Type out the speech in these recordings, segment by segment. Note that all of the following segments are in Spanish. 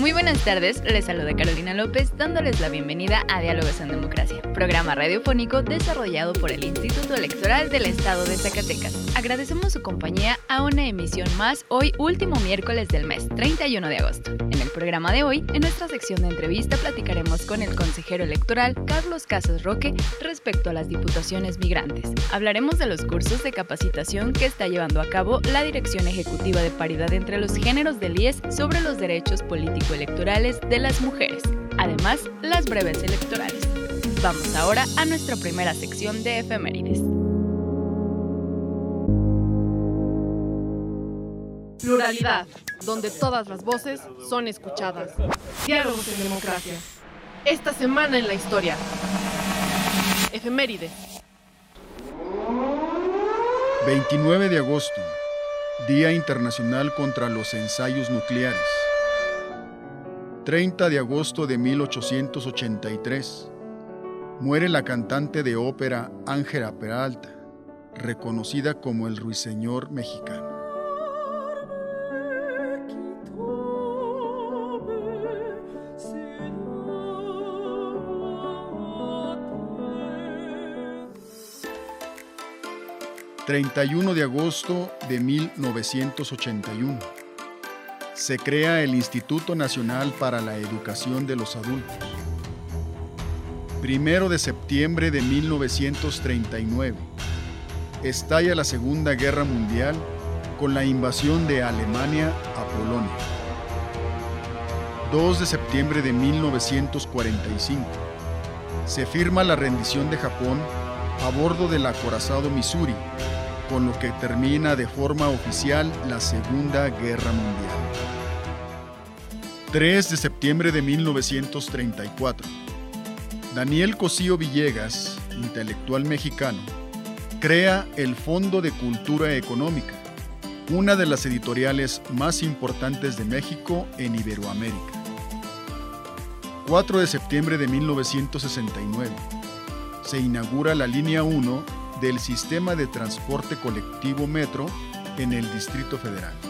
Muy buenas tardes, les saluda Carolina López dándoles la bienvenida a Diálogos en Democracia, programa radiofónico desarrollado por el Instituto Electoral del Estado de Zacatecas. Agradecemos su compañía a una emisión más hoy último miércoles del mes, 31 de agosto. En el programa de hoy, en nuestra sección de entrevista platicaremos con el consejero electoral Carlos Casas Roque respecto a las diputaciones migrantes. Hablaremos de los cursos de capacitación que está llevando a cabo la Dirección Ejecutiva de Paridad entre los Géneros del IES sobre los derechos políticos electorales de las mujeres, además las breves electorales. Vamos ahora a nuestra primera sección de efemérides. Pluralidad, donde todas las voces son escuchadas. Diálogos en democracia. Esta semana en la historia. Efemérides. 29 de agosto, Día Internacional contra los Ensayos Nucleares. 30 de agosto de 1883. Muere la cantante de ópera Ángela Peralta, reconocida como el ruiseñor mexicano. ...31 de agosto de 1981 se crea el Instituto Nacional para la Educación de los Adultos. Primero de septiembre de 1939. Estalla la Segunda Guerra Mundial con la invasión de Alemania a Polonia. 2 de septiembre de 1945. Se firma la rendición de Japón a bordo del acorazado Missouri, con lo que termina de forma oficial la Segunda Guerra Mundial. 3 de septiembre de 1934. Daniel Cosío Villegas, intelectual mexicano, crea el Fondo de Cultura Económica, una de las editoriales más importantes de México en Iberoamérica. 4 de septiembre de 1969. Se inaugura la línea 1 del sistema de transporte colectivo Metro en el Distrito Federal.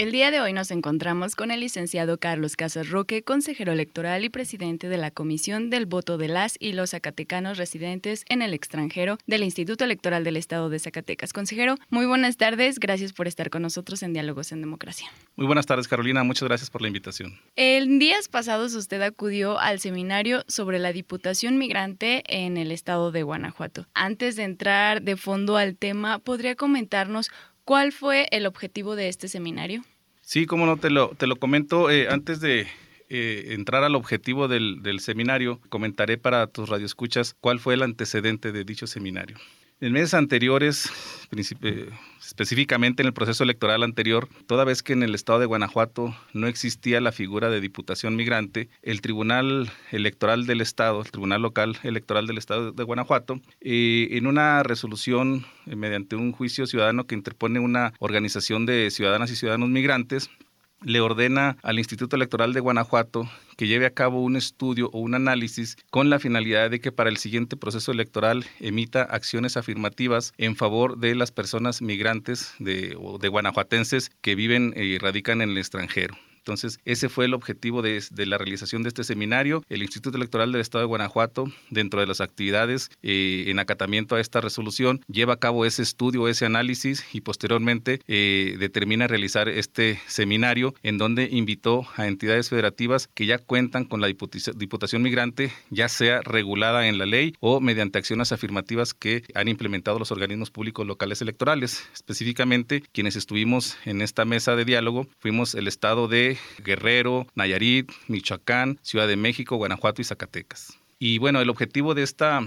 El día de hoy nos encontramos con el licenciado Carlos Casas Roque, consejero electoral y presidente de la Comisión del Voto de las y los Zacatecanos residentes en el extranjero del Instituto Electoral del Estado de Zacatecas. Consejero, muy buenas tardes, gracias por estar con nosotros en Diálogos en Democracia. Muy buenas tardes, Carolina, muchas gracias por la invitación. En días pasados usted acudió al seminario sobre la Diputación Migrante en el Estado de Guanajuato. Antes de entrar de fondo al tema, ¿podría comentarnos ¿Cuál fue el objetivo de este seminario? Sí, como no, te lo, te lo comento eh, antes de eh, entrar al objetivo del, del, seminario, comentaré para tus radioescuchas cuál fue el antecedente de dicho seminario. En meses anteriores, específicamente en el proceso electoral anterior, toda vez que en el estado de Guanajuato no existía la figura de diputación migrante, el Tribunal Electoral del Estado, el Tribunal Local Electoral del Estado de Guanajuato, eh, en una resolución eh, mediante un juicio ciudadano que interpone una organización de ciudadanas y ciudadanos migrantes, le ordena al Instituto Electoral de Guanajuato que lleve a cabo un estudio o un análisis con la finalidad de que para el siguiente proceso electoral emita acciones afirmativas en favor de las personas migrantes de, o de guanajuatenses que viven y radican en el extranjero. Entonces, ese fue el objetivo de, la realización de este seminario. El Instituto Electoral del Estado de Guanajuato, dentro de las actividades eh, en acatamiento a esta resolución, lleva a cabo ese estudio, ese análisis y posteriormente eh, determina realizar este seminario en donde invitó a entidades federativas que ya cuentan con la diputación migrante, ya sea regulada en la ley o mediante acciones afirmativas que han implementado los organismos públicos locales electorales. Específicamente, quienes estuvimos en esta mesa de diálogo fuimos el estado de Guerrero, Nayarit, Michoacán, Ciudad de México, Guanajuato y Zacatecas. Y bueno, el objetivo de esta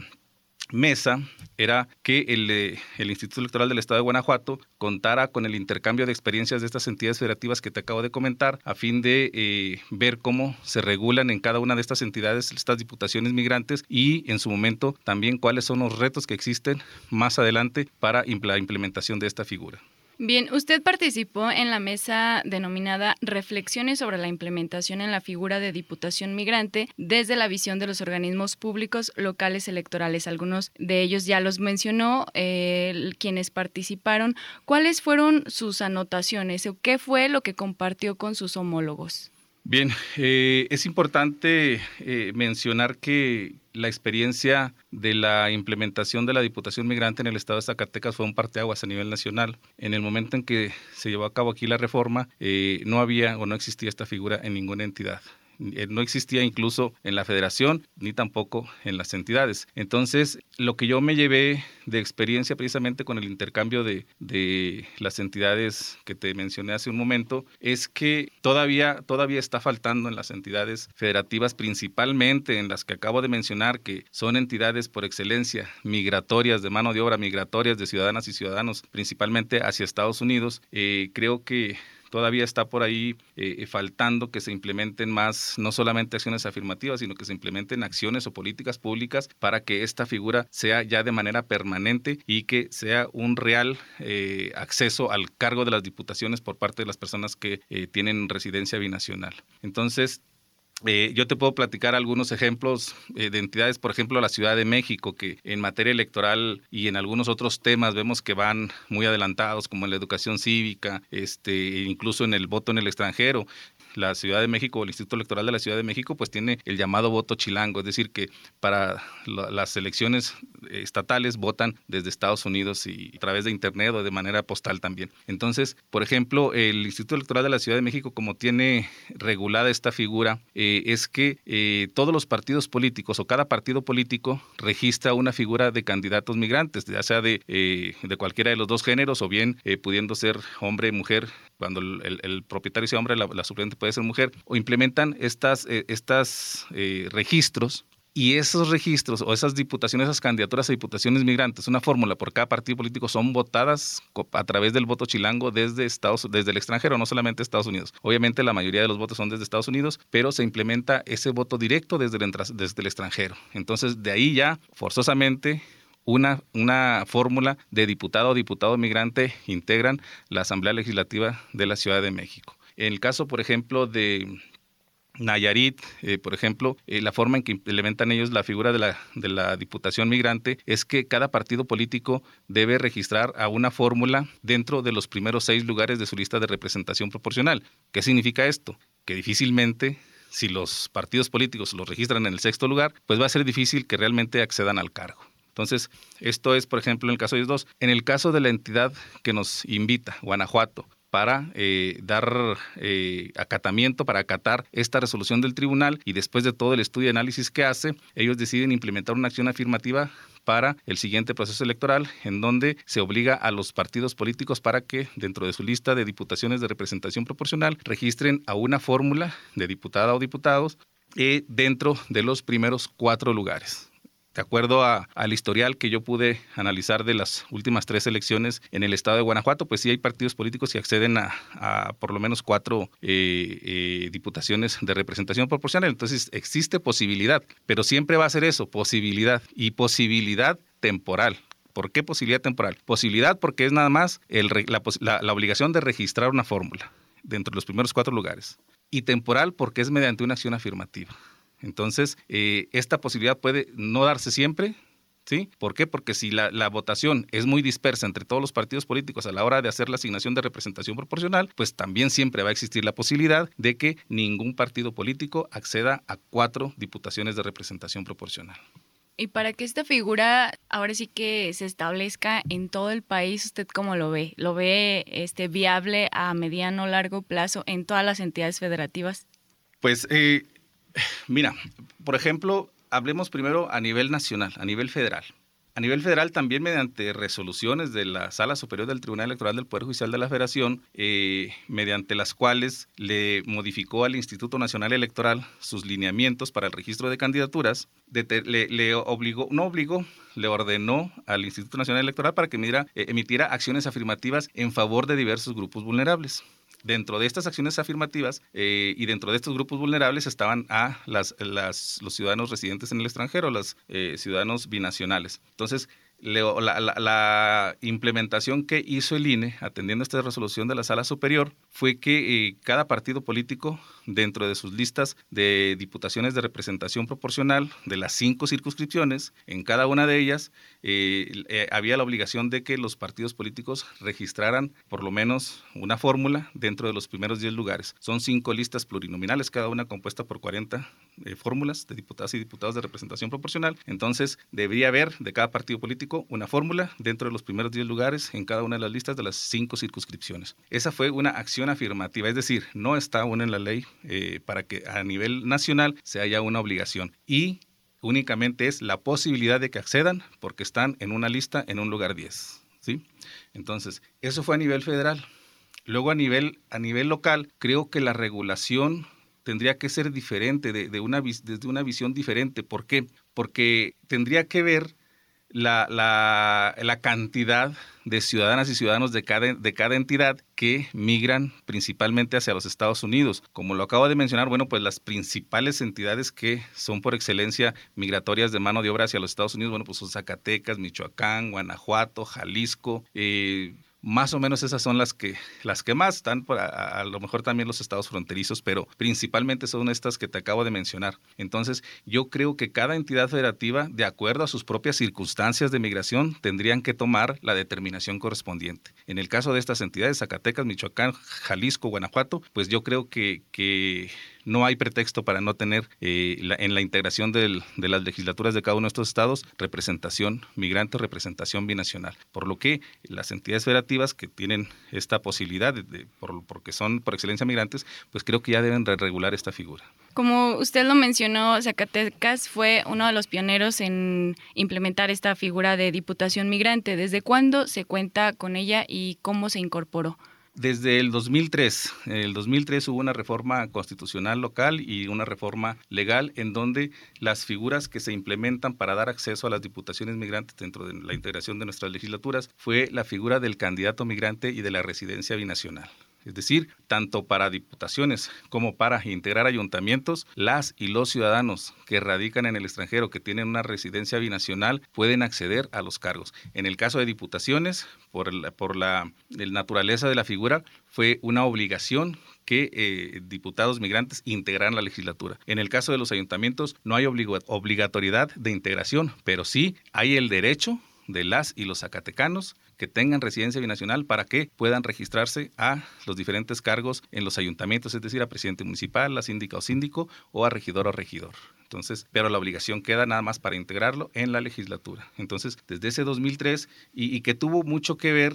mesa era que el, eh, el, Instituto Electoral del Estado de Guanajuato contara con el intercambio de experiencias de estas entidades federativas que te acabo de comentar a fin de eh, ver cómo se regulan en cada una de estas entidades estas diputaciones migrantes y en su momento también cuáles son los retos que existen más adelante para la implementación de esta figura. Bien, usted participó en la mesa denominada Reflexiones sobre la implementación en la figura de Diputación Migrante desde la visión de los organismos públicos locales electorales. Algunos de ellos ya los mencionó eh, quienes participaron. ¿Cuáles fueron sus anotaciones o qué fue lo que compartió con sus homólogos? Bien, eh, es importante eh, mencionar que la experiencia de la implementación de la Diputación Migrante en el estado de Zacatecas fue un parteaguas a nivel nacional. En el momento en que se llevó a cabo aquí la reforma, eh, no había o no existía esta figura en ninguna entidad. Eh, no existía incluso en la federación ni tampoco en las entidades. Entonces, lo que yo me llevé de experiencia precisamente con el intercambio de, de las entidades que te mencioné hace un momento es que todavía, todavía está faltando en las entidades federativas, principalmente en las que acabo de mencionar, que son entidades por excelencia migratorias, de mano de obra migratorias de ciudadanas y ciudadanos, principalmente hacia Estados Unidos. Eh, creo que todavía está por ahí eh, faltando que se implementen más, no solamente acciones afirmativas, sino que se implementen acciones o políticas públicas para que esta figura sea ya de manera permanente y que sea un real eh, acceso al cargo de las diputaciones por parte de las personas que eh, tienen residencia binacional. Entonces, eh, yo te puedo platicar algunos ejemplos eh, de entidades, por ejemplo, la Ciudad de México, que en materia electoral y en algunos otros temas vemos que van muy adelantados, como en la educación cívica, este, incluso en el voto en el extranjero la Ciudad de México o el Instituto Electoral de la Ciudad de México pues tiene el llamado voto chilango, es decir, que para las elecciones estatales votan desde Estados Unidos y a través de Internet o de manera postal también. Entonces, por ejemplo, el Instituto Electoral de la Ciudad de México, como tiene regulada esta figura, eh, es que eh, todos los partidos políticos o cada partido político registra una figura de candidatos migrantes, ya sea de, eh, de cualquiera de los dos géneros o bien pudiendo ser hombre, mujer, cuando el, propietario sea hombre, la, la, suplente puede ser mujer, o implementan estas, estas registros y esos registros o esas diputaciones, esas candidaturas a diputaciones migrantes, una fórmula por cada partido político, son votadas a través del voto chilango desde, Estados, desde el extranjero, no solamente Estados Unidos. Obviamente la mayoría de los votos son desde Estados Unidos, pero se implementa ese voto directo desde el, desde el extranjero. Entonces, de ahí ya, forzosamente, una, una fórmula de diputado o diputado migrante integran la Asamblea Legislativa de la Ciudad de México. En el caso, por ejemplo, de Nayarit, eh, por ejemplo, eh, la forma en que implementan ellos la figura de la, de la diputación migrante es que cada partido político debe registrar a una fórmula dentro de los primeros seis lugares de su lista de representación proporcional. ¿Qué significa esto? Que difícilmente si los partidos políticos los registran en el sexto lugar, pues va a ser difícil que realmente accedan al cargo. Entonces, esto es, por ejemplo, en el caso de ellos dos. En el caso de la entidad que nos invita, Guanajuato, para eh, dar eh, acatamiento, para acatar esta resolución del tribunal y después de todo el estudio y análisis que hace, ellos deciden implementar una acción afirmativa para el siguiente proceso electoral, en donde se obliga a los partidos políticos para que dentro de su lista de diputaciones de representación proporcional registren a una fórmula de diputada o diputados eh, dentro de los primeros cuatro lugares de acuerdo al historial que yo pude analizar de las últimas tres elecciones en el estado de Guanajuato, pues sí hay partidos políticos que acceden a, por lo menos cuatro eh, eh, diputaciones de representación proporcional. Entonces existe posibilidad, pero siempre va a ser eso, posibilidad y posibilidad temporal. ¿Por qué posibilidad temporal? Posibilidad porque es nada más la, la obligación de registrar una fórmula dentro de los primeros cuatro lugares. Y temporal porque es mediante una acción afirmativa. Entonces, eh, esta posibilidad puede no darse siempre, ¿Sí? ¿Por qué? Porque si la, la, votación es muy dispersa entre todos los partidos políticos a la hora de hacer la asignación de representación proporcional, pues también siempre va a existir la posibilidad de que ningún partido político acceda a cuatro diputaciones de representación proporcional. Y para que esta figura ahora sí que se establezca en todo el país, ¿usted cómo lo ve? ¿Lo ve este, viable a mediano o largo plazo en todas las entidades federativas? Pues eh, mira, por ejemplo, hablemos primero a nivel nacional, a nivel federal. A nivel federal, también mediante resoluciones de la Sala Superior del Tribunal Electoral del Poder Judicial de la Federación, eh, mediante las cuales le modificó al Instituto Nacional Electoral sus lineamientos para el registro de candidaturas, le, obligó, no obligó, le ordenó al Instituto Nacional Electoral para que eh, emitiera acciones afirmativas en favor de diversos grupos vulnerables. Dentro de estas acciones afirmativas eh, y dentro de estos grupos vulnerables estaban a las, los ciudadanos residentes en el extranjero, los eh, ciudadanos binacionales. Entonces, la, implementación que hizo el INE, atendiendo esta resolución de la Sala Superior, fue que eh, cada partido político, dentro de sus listas de diputaciones de representación proporcional de las cinco circunscripciones, en cada una de ellas eh, eh, había la obligación de que los partidos políticos registraran por lo menos una fórmula dentro de los primeros 10 lugares. Son cinco listas plurinominales, cada una compuesta por 40 fórmulas de diputadas y diputados de representación proporcional. Entonces, debería haber de cada partido político una fórmula dentro de los primeros 10 lugares en cada una de las listas de las cinco circunscripciones. Esa fue una acción afirmativa, es decir, no está aún en la ley eh, para que a nivel nacional se haya una obligación. Y únicamente es la posibilidad de que accedan porque están en una lista en un lugar 10. ¿sí? Entonces, eso fue a nivel federal. Luego a nivel, a nivel local, creo que la regulación tendría que ser diferente, de, una, desde una visión diferente. ¿Por qué? Porque tendría que ver la, la, la, cantidad de ciudadanas y ciudadanos de cada, de cada entidad que migran principalmente hacia los Estados Unidos. Como lo acabo de mencionar, bueno, pues las principales entidades que son por excelencia migratorias de mano de obra hacia los Estados Unidos, bueno, pues son Zacatecas, Michoacán, Guanajuato, Jalisco, eh, más o menos esas son las que, las que más están, a, a, lo mejor también los estados fronterizos, pero principalmente son estas que te acabo de mencionar. Entonces, yo creo que cada entidad federativa, de acuerdo a sus propias circunstancias de migración, tendrían que tomar la determinación correspondiente. En el caso de estas entidades, Zacatecas, Michoacán, Jalisco, Guanajuato, pues yo creo que, que no hay pretexto para no tener eh, en la integración de las legislaturas de cada uno de estos estados representación migrante, representación binacional. Por lo que las entidades federativas que tienen esta posibilidad, de, porque son por excelencia migrantes, pues creo que ya deben regular esta figura. Como usted lo mencionó, Zacatecas fue uno de los pioneros en implementar esta figura de diputación migrante. ¿Desde cuándo se cuenta con ella y cómo se incorporó? Desde el 2003, en el 2003 hubo una reforma constitucional local y una reforma legal en donde las figuras que se implementan para dar acceso a las diputaciones migrantes dentro de la integración de nuestras legislaturas fue la figura del candidato migrante y de la residencia binacional. Es decir, tanto para diputaciones como para integrar ayuntamientos, las y los ciudadanos que radican en el extranjero, que tienen una residencia binacional, pueden acceder a los cargos. En el caso de diputaciones, por la, por la naturaleza de la figura, fue una obligación que eh, diputados migrantes integraran la legislatura. En el caso de los ayuntamientos no hay obligatoriedad de integración, pero sí hay el derecho de las y los zacatecanos que tengan residencia binacional para que puedan registrarse a los diferentes cargos en los ayuntamientos, es decir, a presidente municipal, a síndica o síndico o a regidor o regidor. Entonces, pero la obligación queda nada más para integrarlo en la legislatura. Entonces, desde ese 2003 y, y que tuvo mucho que ver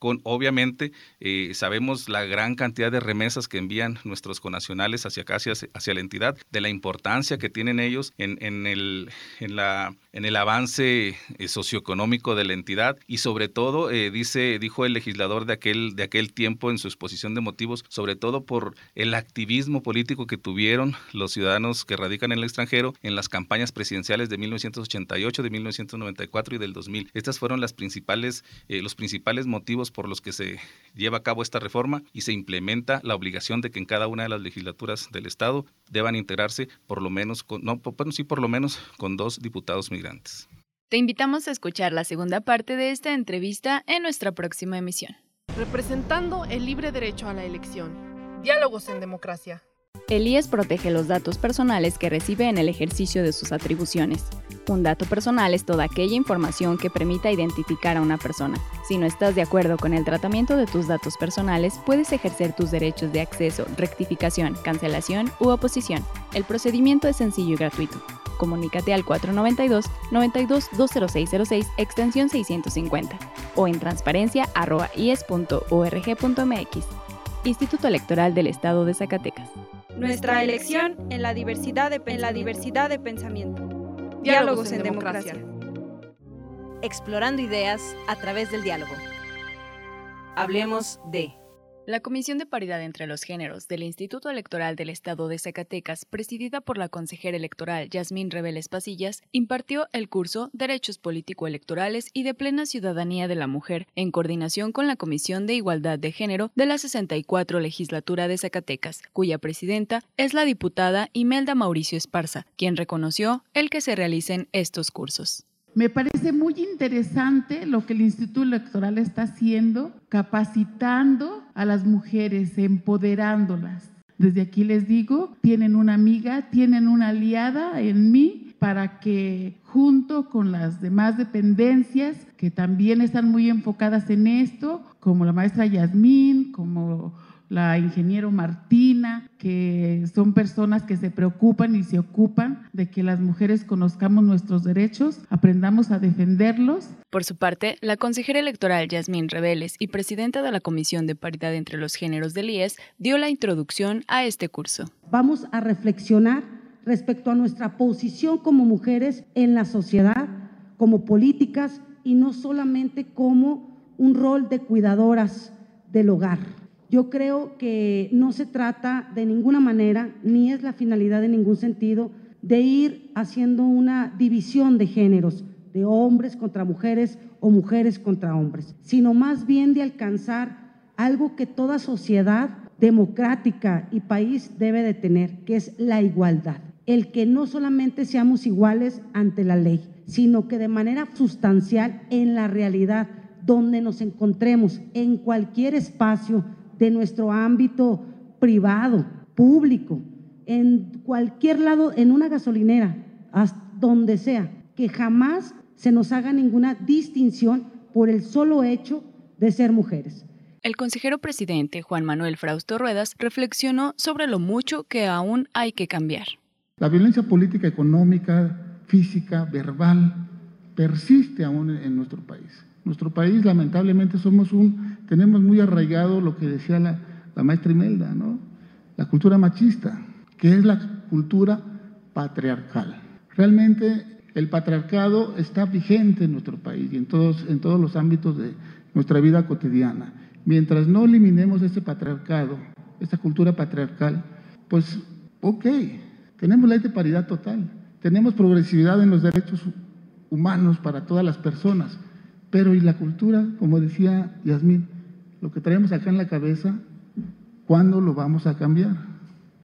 con, obviamente, eh, sabemos la gran cantidad de remesas que envían nuestros conacionales hacia acá, hacia, la entidad, de la importancia que tienen ellos en, en, el, en, la, en el avance eh, socioeconómico de la entidad y sobre todo, eh, dice, dijo el legislador de aquel, de aquel tiempo en su exposición de motivos, sobre todo por el activismo político que tuvieron los ciudadanos que radican en el extranjero en las campañas presidenciales de 1988, de 1994 y del 2000. Estas fueron las principales, los principales motivos por los que se lleva a cabo esta reforma y se implementa la obligación de que en cada una de las legislaturas del Estado deban integrarse por lo menos, con, no, bueno, sí, por lo menos con dos diputados migrantes. Te invitamos a escuchar la segunda parte de esta entrevista en nuestra próxima emisión. Representando el libre derecho a la elección. Diálogos en democracia. El IES protege los datos personales que recibe en el ejercicio de sus atribuciones. Un dato personal es toda aquella información que permita identificar a una persona. Si no estás de acuerdo con el tratamiento de tus datos personales, puedes ejercer tus derechos de acceso, rectificación, cancelación u oposición. El procedimiento es sencillo y gratuito. Comunícate al 492-92-20606 extensión 650 o en transparencia.ies.org.mx. Instituto Electoral del Estado de Zacatecas. Nuestra elección en la diversidad de, en la diversidad de pensamiento. Diálogos en democracia. Explorando ideas a través del diálogo. Hablemos de... La Comisión de Paridad entre los Géneros del Instituto Electoral del Estado de Zacatecas, presidida por la consejera electoral Yasmín Reveles Pasillas, impartió el curso Derechos Político-Electorales y de Plena Ciudadanía de la Mujer, en coordinación con la Comisión de Igualdad de Género de la 64 Legislatura de Zacatecas, cuya presidenta es la diputada Imelda Mauricio Esparza, quien reconoció el que se realicen estos cursos. Me parece muy interesante lo que el Instituto Electoral está haciendo, capacitando a las mujeres, empoderándolas. Desde aquí les digo, tienen una amiga, tienen una aliada en mí para que junto con las demás dependencias que también están muy enfocadas en esto, como la maestra Yasmín, como la ingeniero Martina, que son personas que se preocupan y se ocupan de que las mujeres conozcamos nuestros derechos, aprendamos a defenderlos. Por su parte, la consejera electoral Yasmín Reveles y presidenta de la Comisión de Paridad entre los Géneros del IES dio la introducción a este curso. Vamos a reflexionar respecto a nuestra posición como mujeres en la sociedad, como políticas y no solamente como un rol de cuidadoras del hogar. Yo creo que no se trata de ninguna manera, ni es la finalidad en ningún sentido, de ir haciendo una división de géneros, de hombres contra mujeres o mujeres contra hombres, sino más bien de alcanzar algo que toda sociedad democrática y país debe de tener, que es la igualdad. El que no solamente seamos iguales ante la ley, sino que de manera sustancial en la realidad, donde nos encontremos en cualquier espacio de nuestro ámbito privado, público, en cualquier lado, en una gasolinera, hasta donde sea, que jamás se nos haga ninguna distinción por el solo hecho de ser mujeres. El consejero presidente Juan Manuel Frausto Ruedas reflexionó sobre lo mucho que aún hay que cambiar. La violencia política, económica, física, verbal, persiste aún en nuestro país. Nuestro país, lamentablemente, somos un, tenemos muy arraigado lo que decía la, maestra Imelda, ¿no? La cultura machista, que es la cultura patriarcal. Realmente el patriarcado está vigente en nuestro país y en todos, en todos los ámbitos de nuestra vida cotidiana. Mientras no eliminemos ese patriarcado, esta cultura patriarcal, pues, ok, tenemos ley de paridad total, tenemos progresividad en los derechos humanos para todas las personas, pero ¿y la cultura? Como decía Yasmín, lo que traemos acá en la cabeza, ¿cuándo lo vamos a cambiar?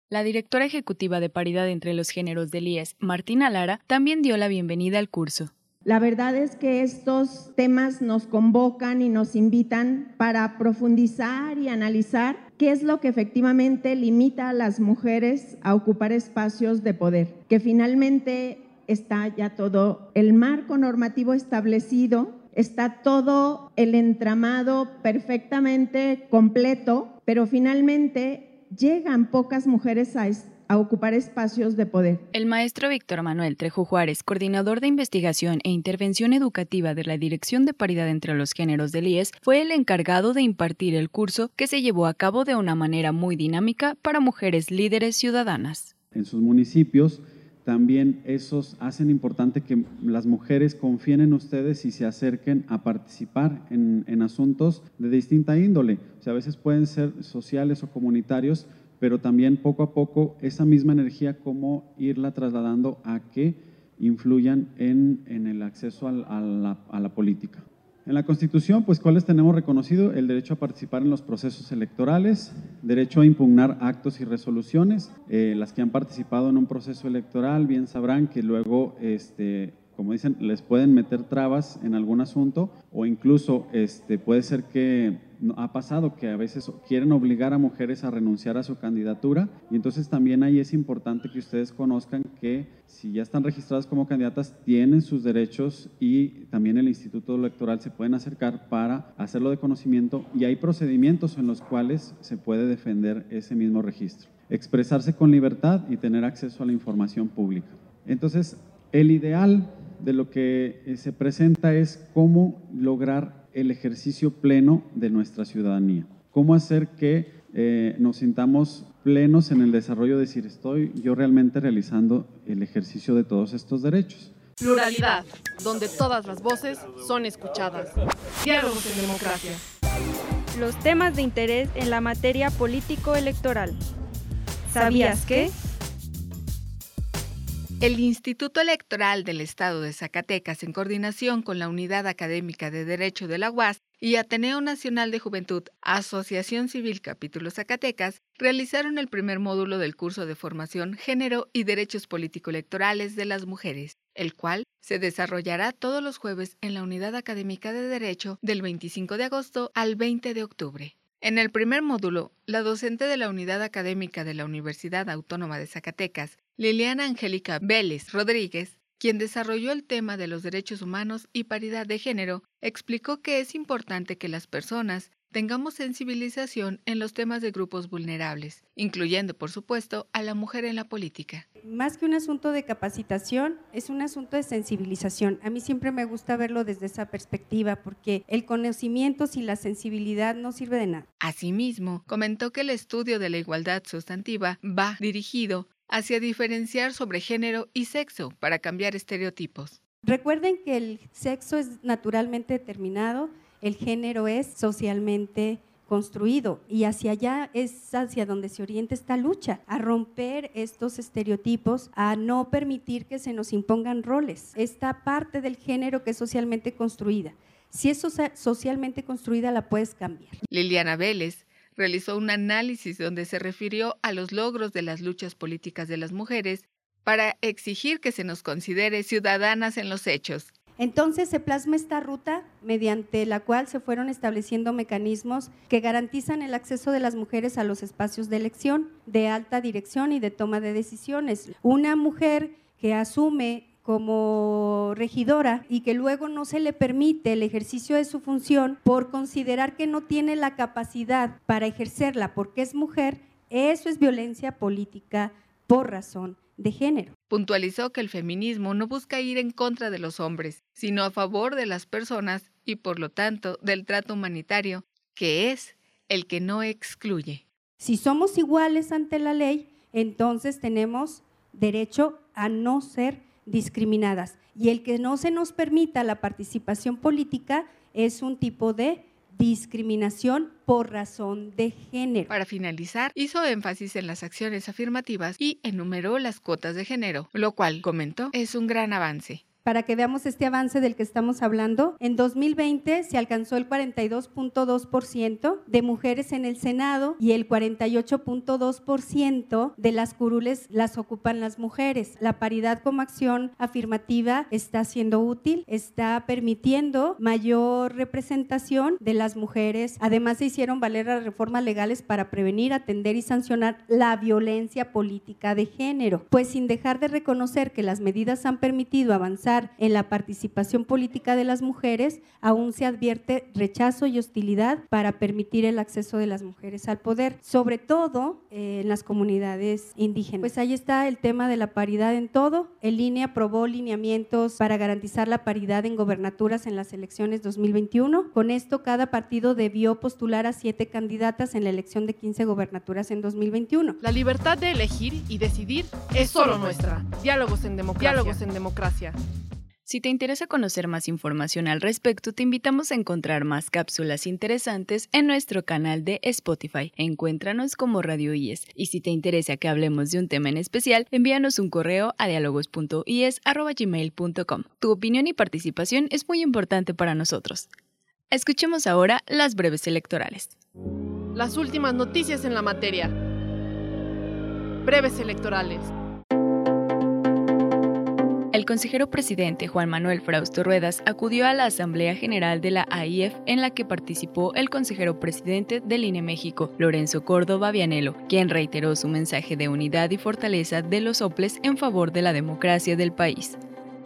La directora ejecutiva de paridad entre los géneros del IES, Martina Lara, también dio la bienvenida al curso. La verdad es que estos temas nos convocan y nos invitan para profundizar y analizar qué es lo que efectivamente limita a las mujeres a ocupar espacios de poder, que finalmente está ya todo el marco normativo establecido está todo el entramado perfectamente completo, pero finalmente llegan pocas mujeres a, a ocupar espacios de poder. El maestro Víctor Manuel Trejo Juárez, coordinador de investigación e intervención educativa de la Dirección de Paridad entre los Géneros del IES, fue el encargado de impartir el curso que se llevó a cabo de una manera muy dinámica para mujeres líderes ciudadanas. En sus municipios también esos hacen importante que las mujeres confíen en ustedes y se acerquen a participar en, en, asuntos de distinta índole. O sea, a veces pueden ser sociales o comunitarios, pero también poco a poco esa misma energía, cómo irla trasladando a que influyan en, en el acceso a, a, la, a la política. En la Constitución, pues, ¿cuáles tenemos reconocido? El derecho a participar en los procesos electorales, derecho a impugnar actos y resoluciones. Eh, las que han participado en un proceso electoral bien sabrán que luego, este, como dicen, les pueden meter trabas en algún asunto o incluso este, puede ser que ha pasado que a veces quieren obligar a mujeres a renunciar a su candidatura y entonces también ahí es importante que ustedes conozcan que si ya están registradas como candidatas tienen sus derechos y también el Instituto Electoral se pueden acercar para hacerlo de conocimiento y hay procedimientos en los cuales se puede defender ese mismo registro. Expresarse con libertad y tener acceso a la información pública. Entonces, el ideal de lo que eh, se presenta es cómo lograr el ejercicio pleno de nuestra ciudadanía. Cómo hacer que eh, nos sintamos plenos en el desarrollo de decir, estoy yo realmente realizando el ejercicio de todos estos derechos. Pluralidad, donde todas las voces son escuchadas. Diálogos en democracia. Los temas de interés en la materia político-electoral. ¿Sabías que? El Instituto Electoral del Estado de Zacatecas, en coordinación con la Unidad Académica de Derecho de la UAS y Ateneo Nacional de Juventud, Asociación Civil Capítulo Zacatecas, realizaron el primer módulo del curso de formación Género y Derechos Político-Electorales de las Mujeres, el cual se desarrollará todos los jueves en la Unidad Académica de Derecho del 25 de agosto al 20 de octubre. En el primer módulo, la docente de la Unidad Académica de la Universidad Autónoma de Zacatecas, Liliana Angélica Vélez Rodríguez, quien desarrolló el tema de los derechos humanos y paridad de género, explicó que es importante que las personas tengamos sensibilización en los temas de grupos vulnerables, incluyendo, por supuesto, a la mujer en la política. Más que un asunto de capacitación, es un asunto de sensibilización. A mí siempre me gusta verlo desde esa perspectiva, porque el conocimiento sin la sensibilidad no sirve de nada. Asimismo, comentó que el estudio de la igualdad sustantiva va dirigido hacia diferenciar sobre género y sexo para cambiar estereotipos. Recuerden que el sexo es naturalmente determinado el género es socialmente construido y hacia allá es hacia donde se orienta esta lucha, a romper estos estereotipos, a no permitir que se nos impongan roles, esta parte del género que es socialmente construida. Si es socialmente construida, la puedes cambiar. Liliana Vélez realizó un análisis donde se refirió a los logros de las luchas políticas de las mujeres para exigir que se nos considere ciudadanas en los hechos entonces se plasma esta ruta mediante la cual se fueron estableciendo mecanismos que garantizan el acceso de las mujeres a los espacios de elección, de alta dirección y de toma de decisiones. Una mujer que asume como regidora y que luego no se le permite el ejercicio de su función por considerar que no tiene la capacidad para ejercerla porque es mujer, eso es violencia política por razón de género. Puntualizó que el feminismo no busca ir en contra de los hombres, sino a favor de las personas y por lo tanto del trato humanitario, que es el que no excluye. Si somos iguales ante la ley, entonces tenemos derecho a no ser discriminadas. Y el que no se nos permita la participación política es un tipo de discriminación por razón de género. Para finalizar, hizo énfasis en las acciones afirmativas y enumeró las cuotas de género, lo cual, comentó, es un gran avance para que veamos este avance del que estamos hablando. En 2020 se alcanzó el 42.2% de mujeres en el Senado y el 48.2% de las curules las ocupan las mujeres. La paridad como acción afirmativa está siendo útil, está permitiendo mayor representación de las mujeres. Además se hicieron valer las reformas legales para prevenir, atender y sancionar la violencia política de género, pues sin dejar de reconocer que las medidas han permitido avanzar en la participación política de las mujeres, aún se advierte rechazo y hostilidad para permitir el acceso de las mujeres al poder, sobre todo eh, en las comunidades indígenas. Pues ahí está el tema de la paridad en todo. El INE aprobó lineamientos para garantizar la paridad en gobernaturas en las elecciones 2021. Con esto, cada partido debió postular a siete candidatas en la elección de 15 gobernaturas en 2021. La libertad de elegir y decidir es solo nuestra. Diálogos en democracia. Diálogos en democracia. Si te interesa conocer más información al respecto, te invitamos a encontrar más cápsulas interesantes en nuestro canal de Spotify. Encuéntranos como Radio IES. Y si te interesa que hablemos de un tema en especial, envíanos un correo a dialogos.ies.gmail.com. Tu opinión y participación es muy importante para nosotros. Escuchemos ahora las breves electorales. Las últimas noticias en la materia. Breves electorales. El consejero presidente Juan Manuel Frausto Ruedas acudió a la Asamblea General de la AIF en la que participó el consejero presidente del INE México, Lorenzo Córdoba Vianelo, quien reiteró su mensaje de unidad y fortaleza de los OPLES en favor de la democracia del país.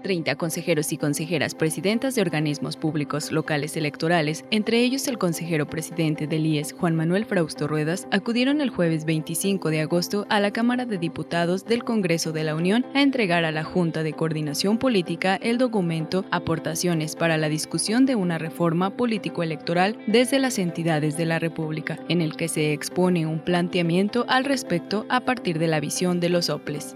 30 consejeros y consejeras presidentas de organismos públicos locales electorales, entre ellos el consejero presidente del IES, Juan Manuel Frausto Ruedas, acudieron el jueves 25 de agosto a la Cámara de Diputados del Congreso de la Unión a entregar a la Junta de Coordinación Política el documento Aportaciones para la discusión de una reforma político-electoral desde las entidades de la República, en el que se expone un planteamiento al respecto a partir de la visión de los OPLES.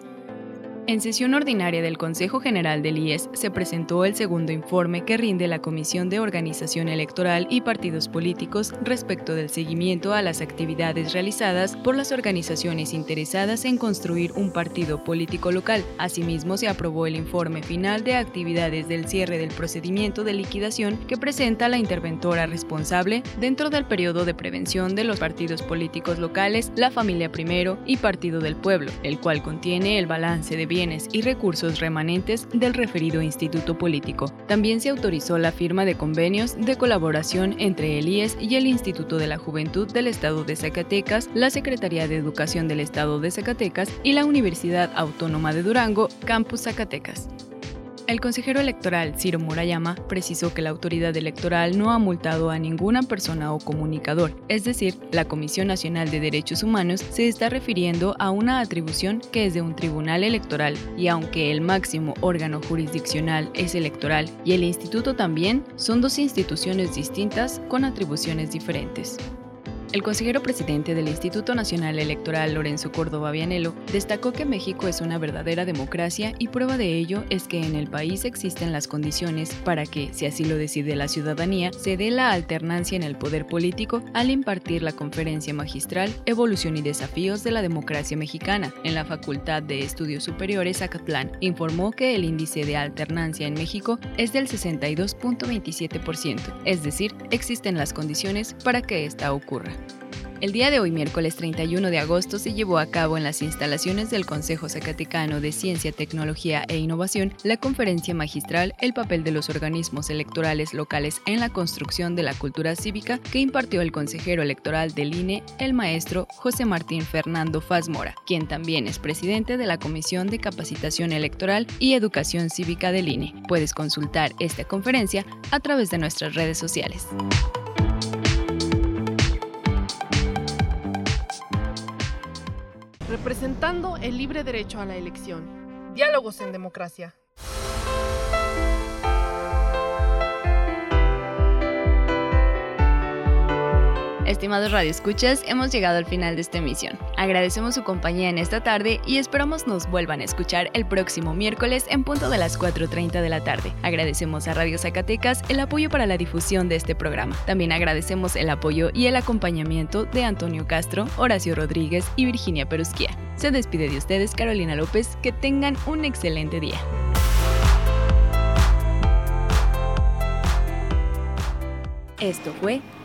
En sesión ordinaria del Consejo General del IES se presentó el segundo informe que rinde la Comisión de Organización Electoral y Partidos Políticos respecto del seguimiento a las actividades realizadas por las organizaciones interesadas en construir un partido político local. Asimismo, se aprobó el informe final de actividades del cierre del procedimiento de liquidación que presenta la interventora responsable dentro del periodo de prevención de los partidos políticos locales, la Familia Primero y Partido del Pueblo, el cual contiene el balance de bienes y recursos remanentes del referido instituto político. También se autorizó la firma de convenios de colaboración entre el IES y el Instituto de la Juventud del Estado de Zacatecas, la Secretaría de Educación del Estado de Zacatecas y la Universidad Autónoma de Durango, Campus Zacatecas. El consejero electoral Ciro Murayama precisó que la autoridad electoral no ha multado a ninguna persona o comunicador, es decir, la Comisión Nacional de Derechos Humanos se está refiriendo a una atribución que es de un tribunal electoral y aunque el máximo órgano jurisdiccional es electoral y el instituto también, son dos instituciones distintas con atribuciones diferentes. El consejero presidente del Instituto Nacional Electoral, Lorenzo Córdoba Vianelo, destacó que México es una verdadera democracia y prueba de ello es que en el país existen las condiciones para que, si así lo decide la ciudadanía, se dé la alternancia en el poder político al impartir la conferencia magistral Evolución y Desafíos de la Democracia Mexicana en la Facultad de Estudios Superiores Acatlán. Informó que el índice de alternancia en México es del 62.27%, es decir, existen las condiciones para que esta ocurra. El día de hoy, miércoles 31 de agosto, se llevó a cabo en las instalaciones del Consejo Zacatecano de Ciencia, Tecnología e Innovación la conferencia magistral El papel de los organismos electorales locales en la construcción de la cultura cívica que impartió el consejero electoral del INE, el maestro José Martín Fernando Fazmora, quien también es presidente de la Comisión de Capacitación Electoral y Educación Cívica del INE. Puedes consultar esta conferencia a través de nuestras redes sociales. Representando el libre derecho a la elección. Diálogos en democracia. Estimados radioescuchas, hemos llegado al final de esta emisión. Agradecemos su compañía en esta tarde y esperamos nos vuelvan a escuchar el próximo miércoles en punto de las 4.30 de la tarde. Agradecemos a Radio Zacatecas el apoyo para la difusión de este programa. También agradecemos el apoyo y el acompañamiento de Antonio Castro, Horacio Rodríguez y Virginia Perusquía. Se despide de ustedes Carolina López, que tengan un excelente día. Esto fue